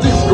Disco.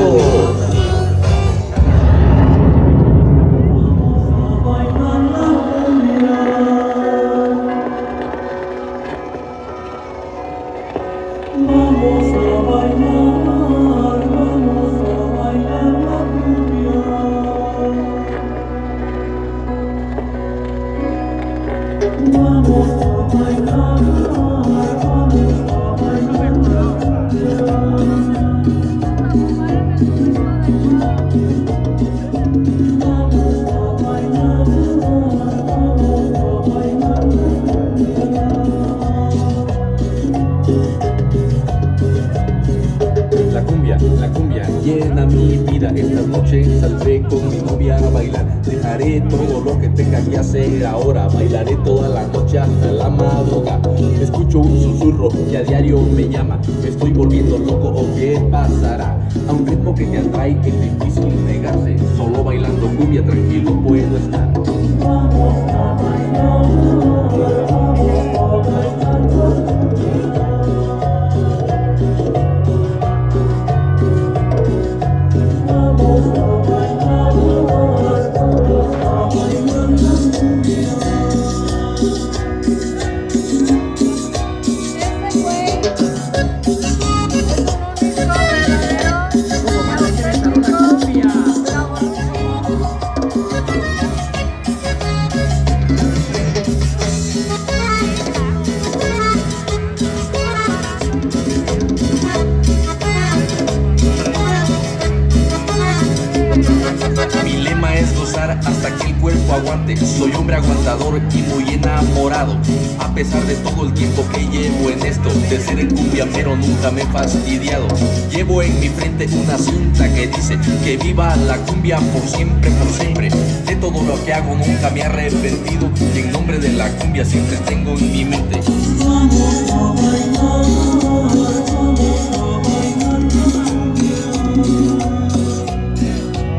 Enamorado. A pesar de todo el tiempo que llevo en esto, de ser el cumbiamero nunca me he fastidiado. Llevo en mi frente una cinta que dice que viva la cumbia por siempre, por siempre. De todo lo que hago nunca me he arrepentido. Y en nombre de la cumbia siempre tengo en mi mente.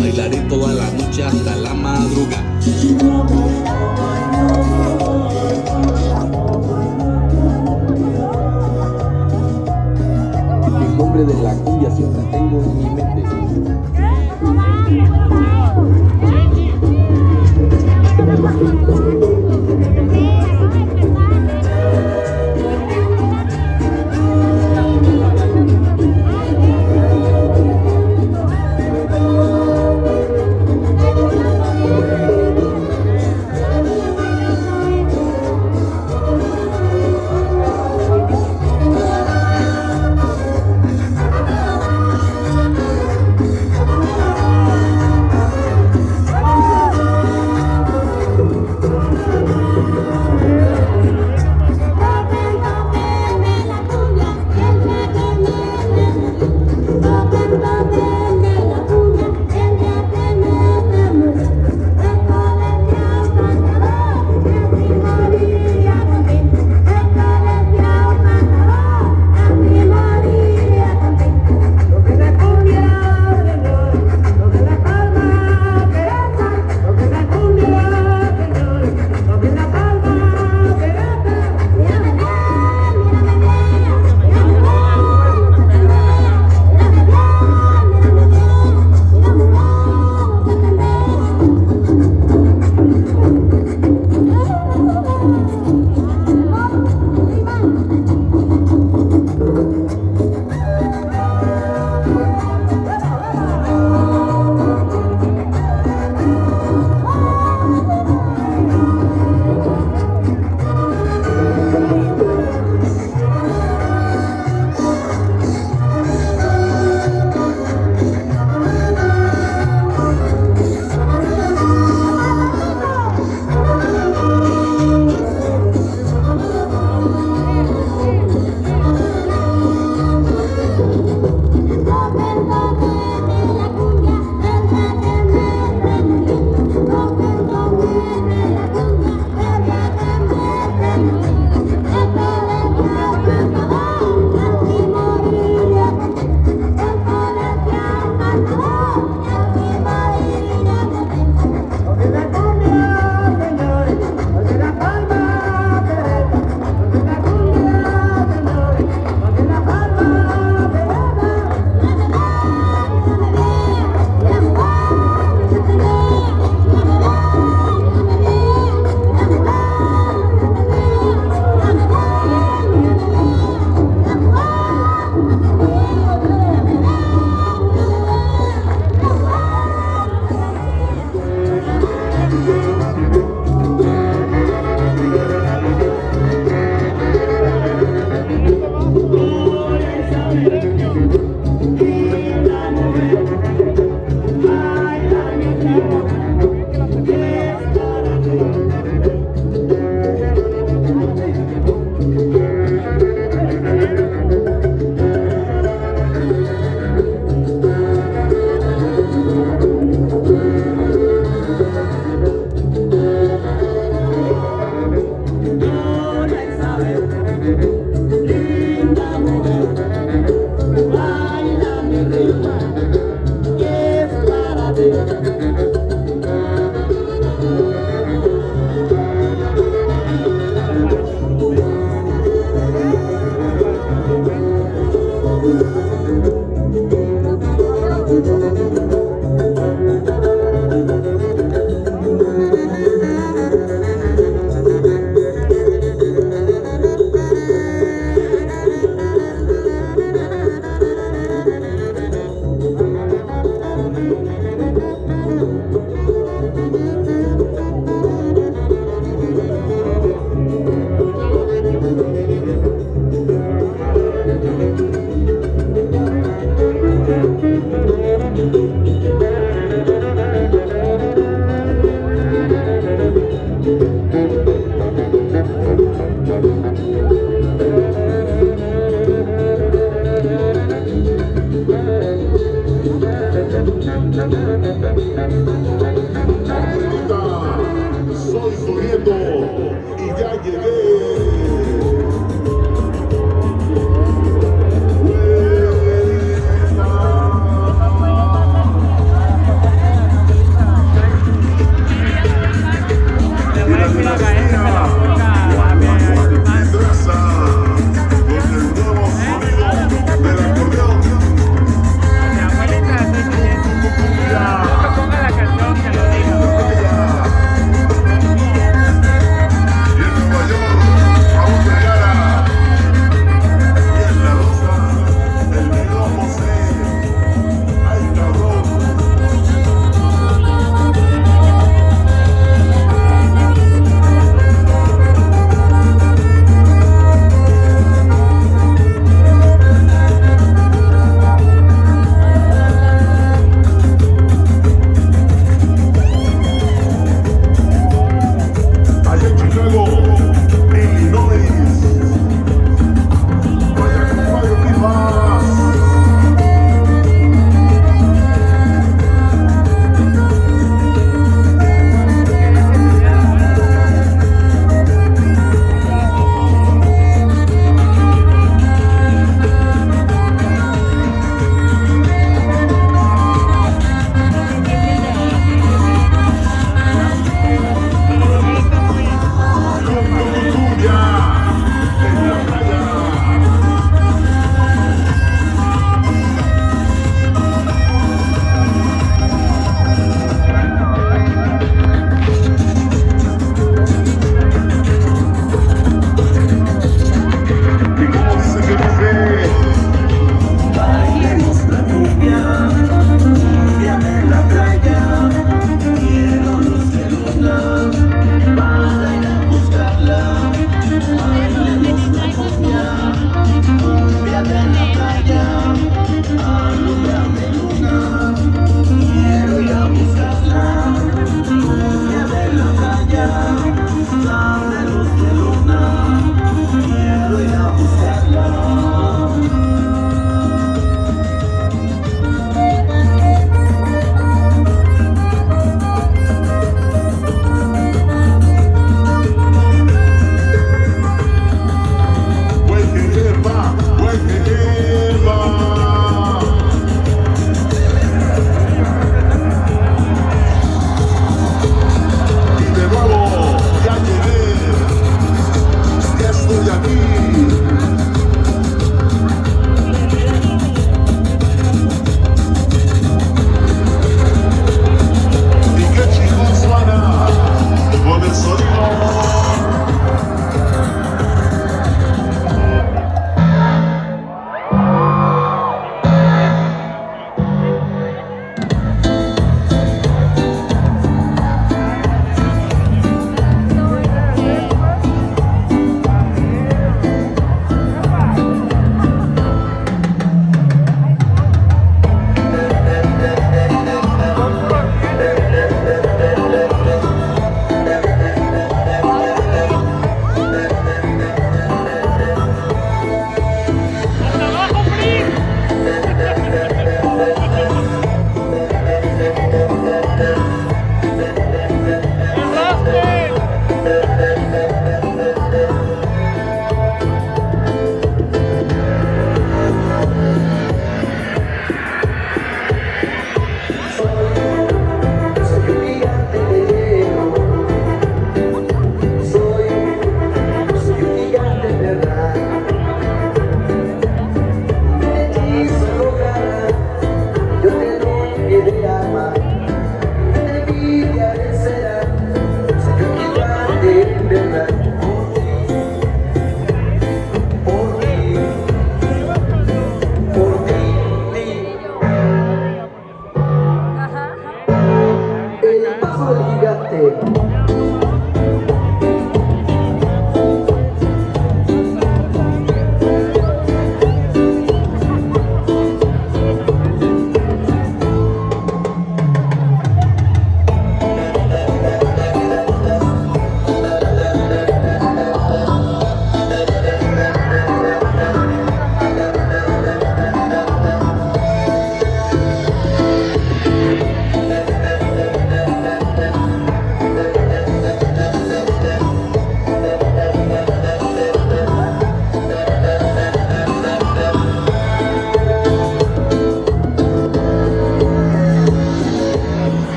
Bailaré toda la noche hasta la madrugada. de la cumbia siempre tengo en mi mente.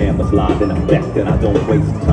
stand, but slide, then I'm back, I don't waste time.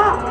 Huh?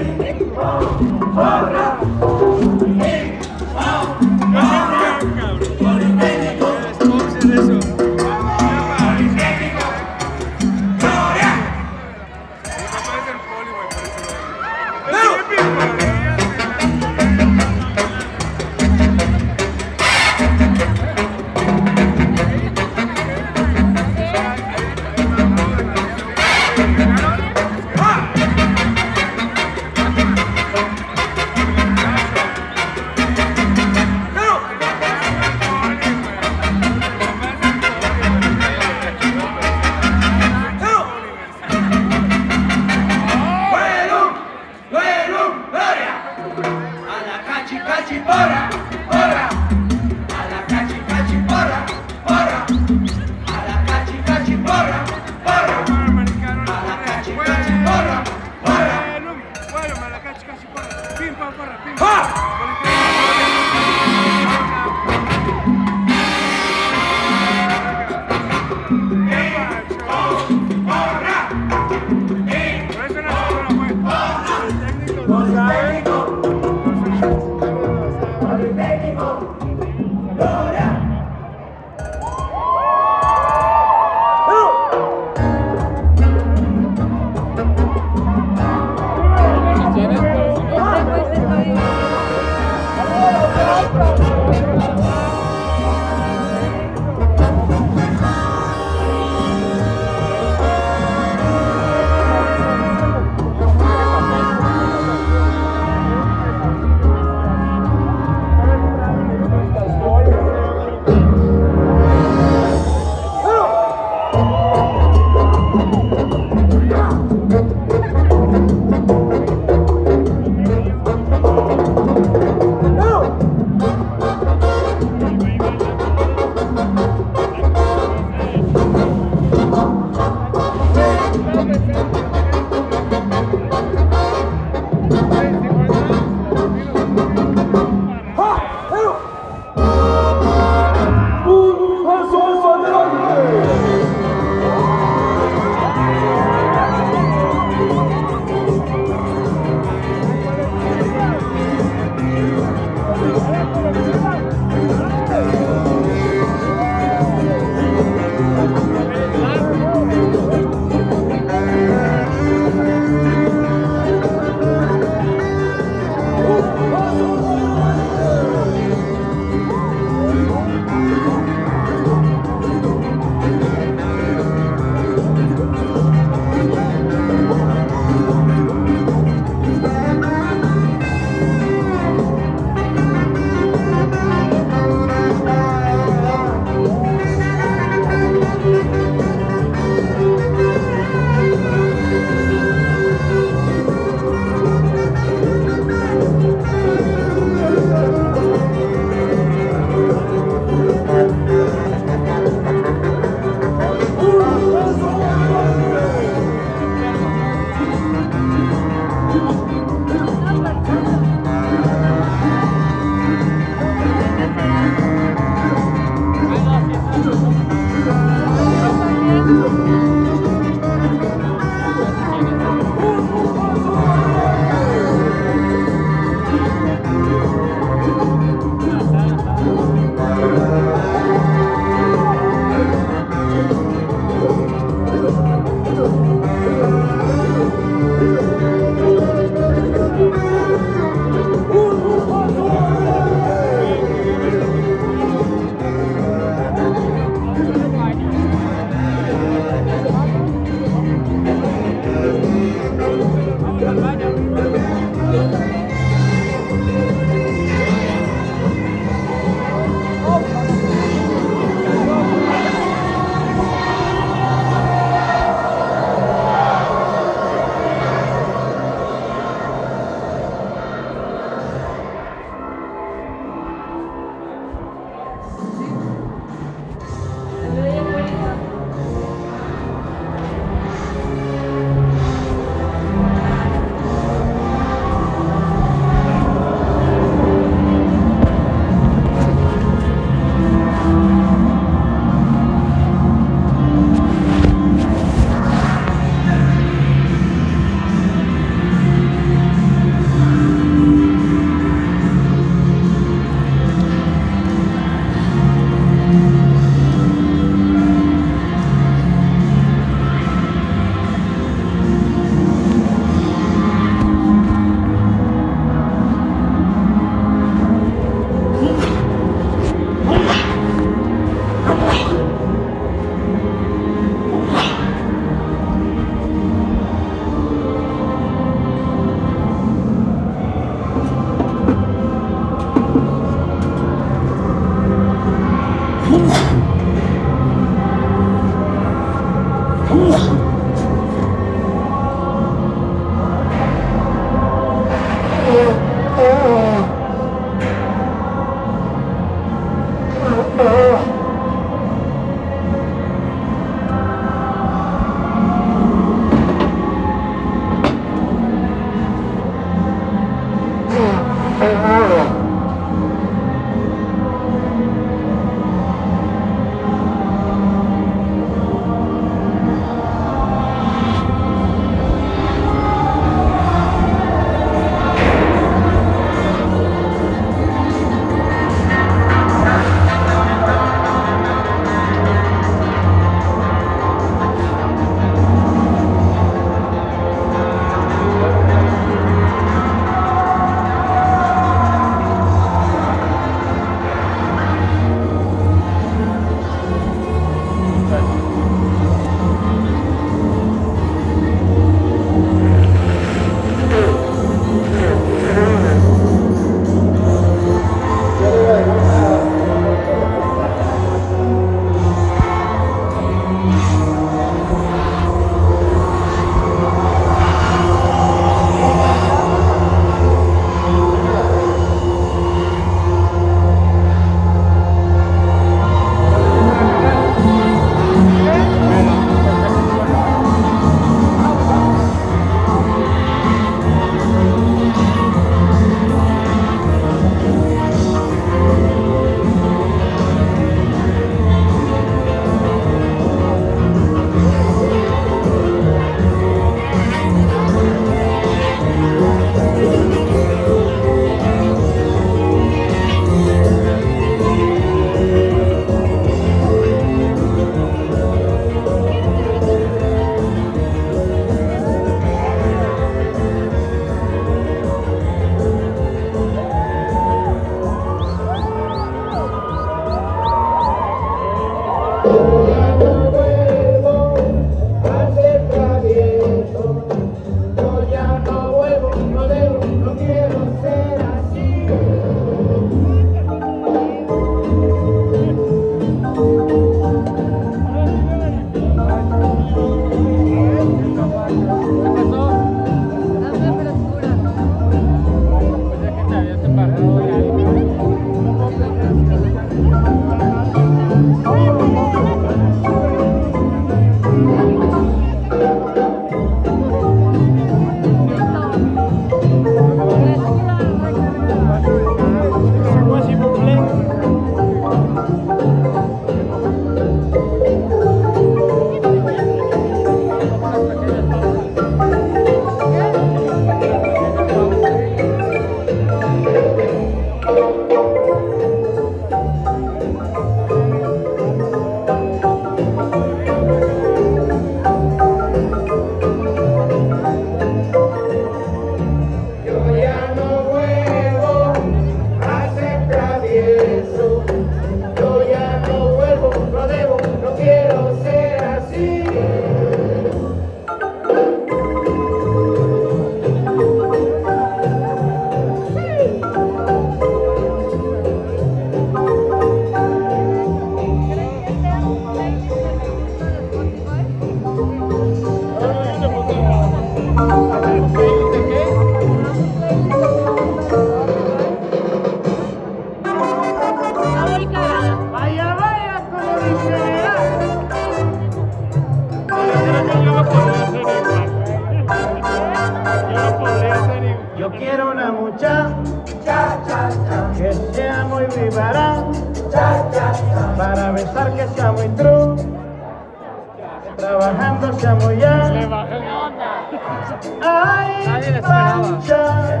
Ay, pancha.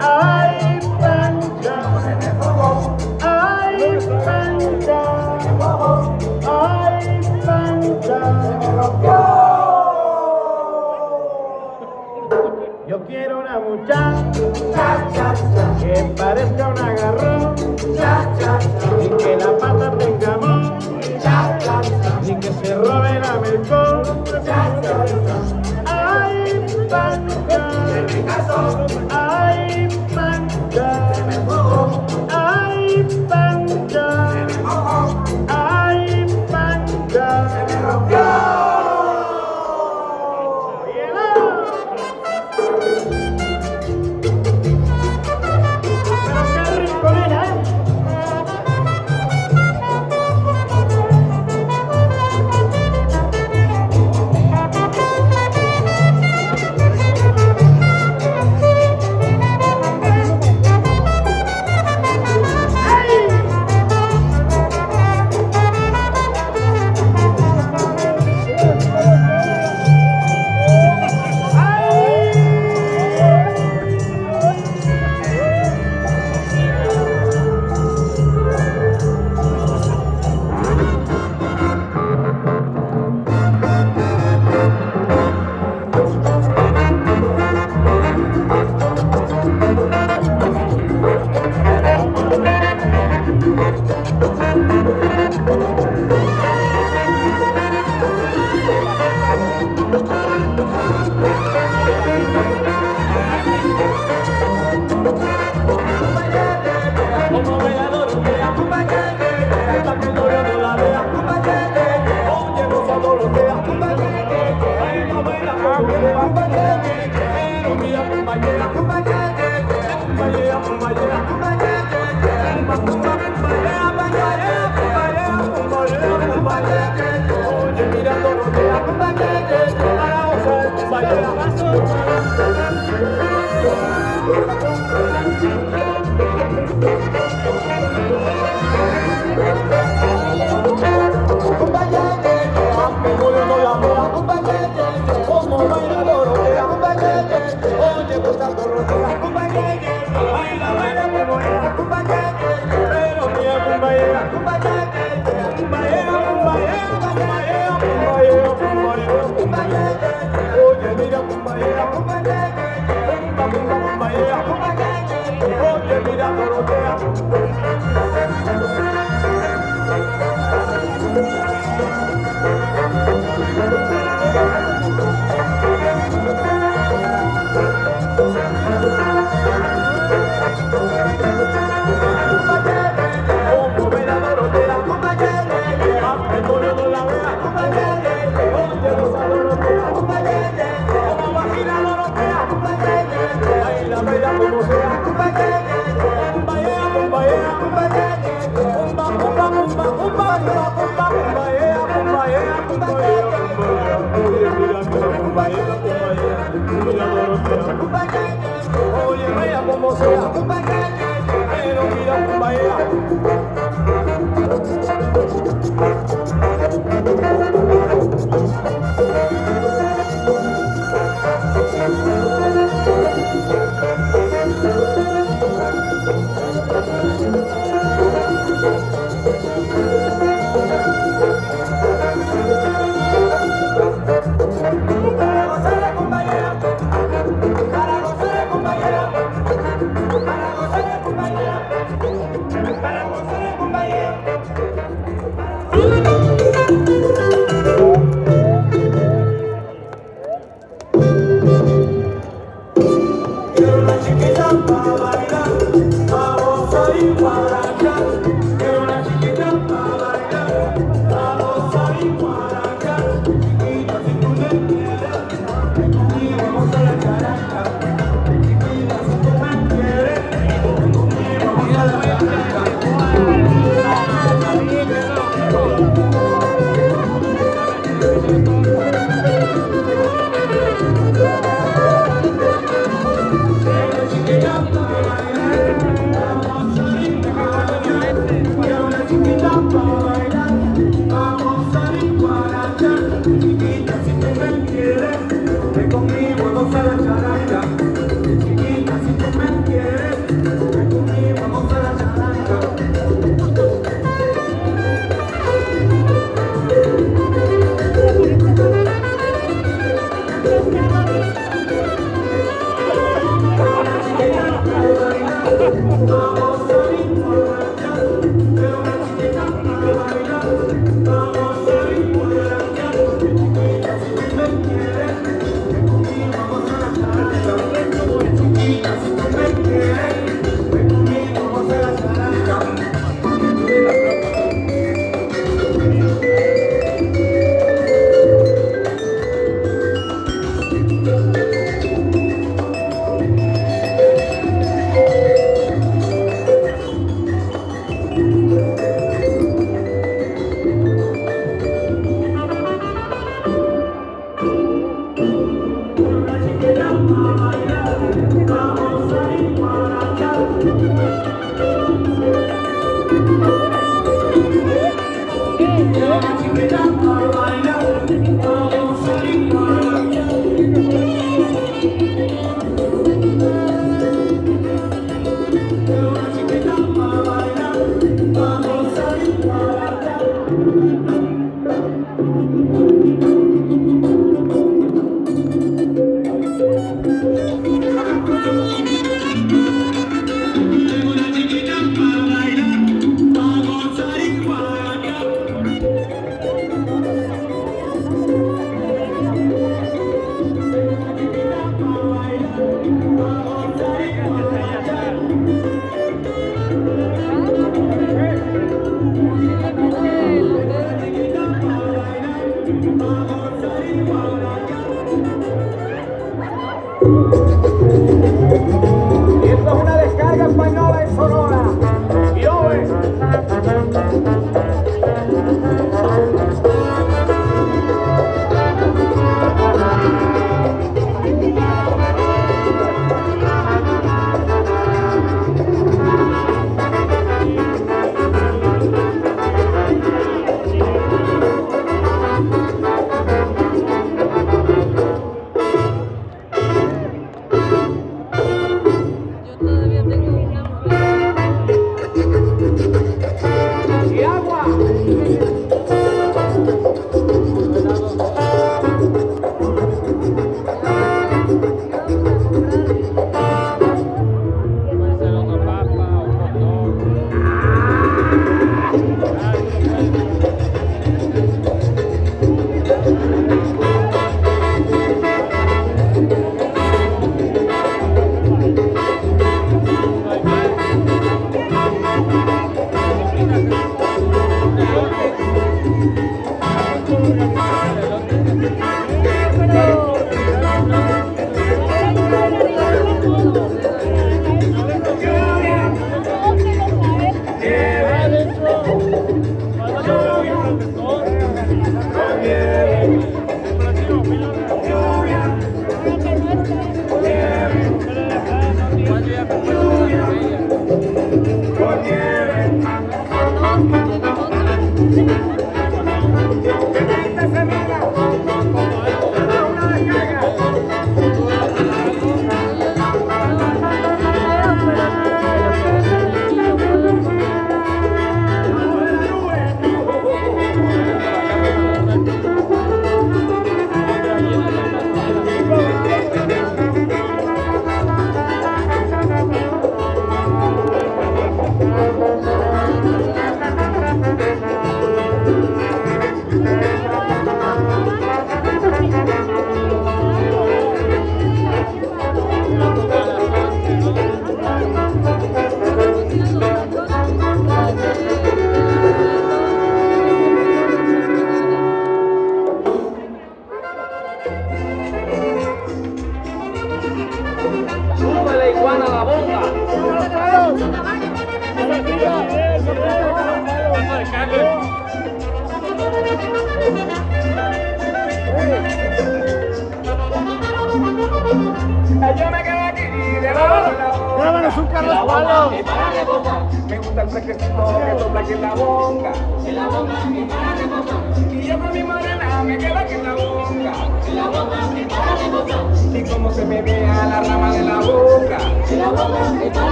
Ay, pancha. Ay, pancha. Ay, pancha. Yo quiero una muchacha que parezca un agarrón y que la pata tenga amor y que se robe la melcón. Ay, pancha, Como baila Dorotea, oye, gusta Dorotea, baila, baila 모습으로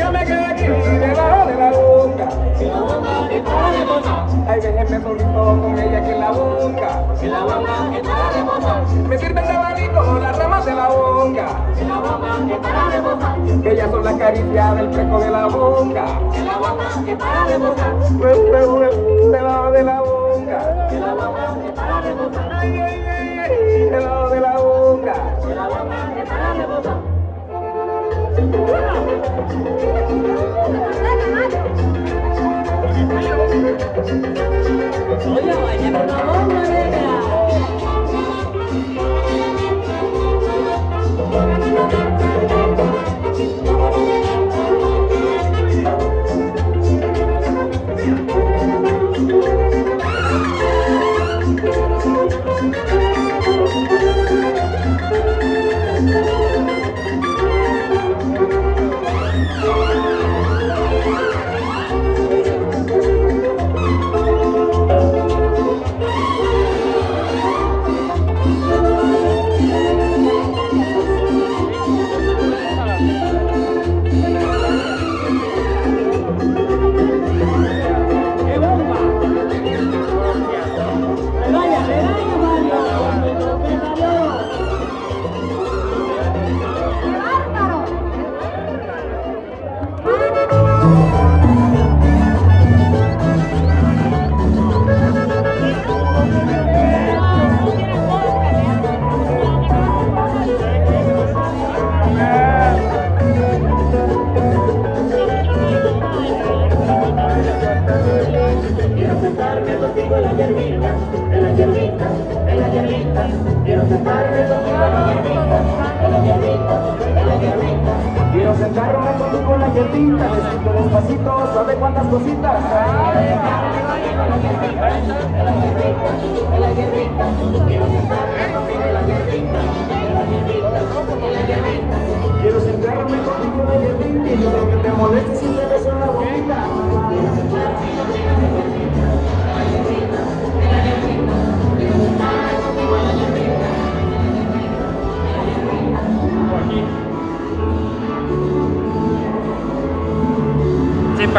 Yo me quedé aquí debajo de la boca. Ay, déjenme solito con ella aquí en la boca. Me sirve el abanico las ramas de la boca. Que ellas son las caricias del fresco de la boca. Huevo, huevo, huevo, debajo de la boca. Oye, vaya bomba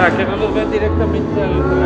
para que no los vean directamente al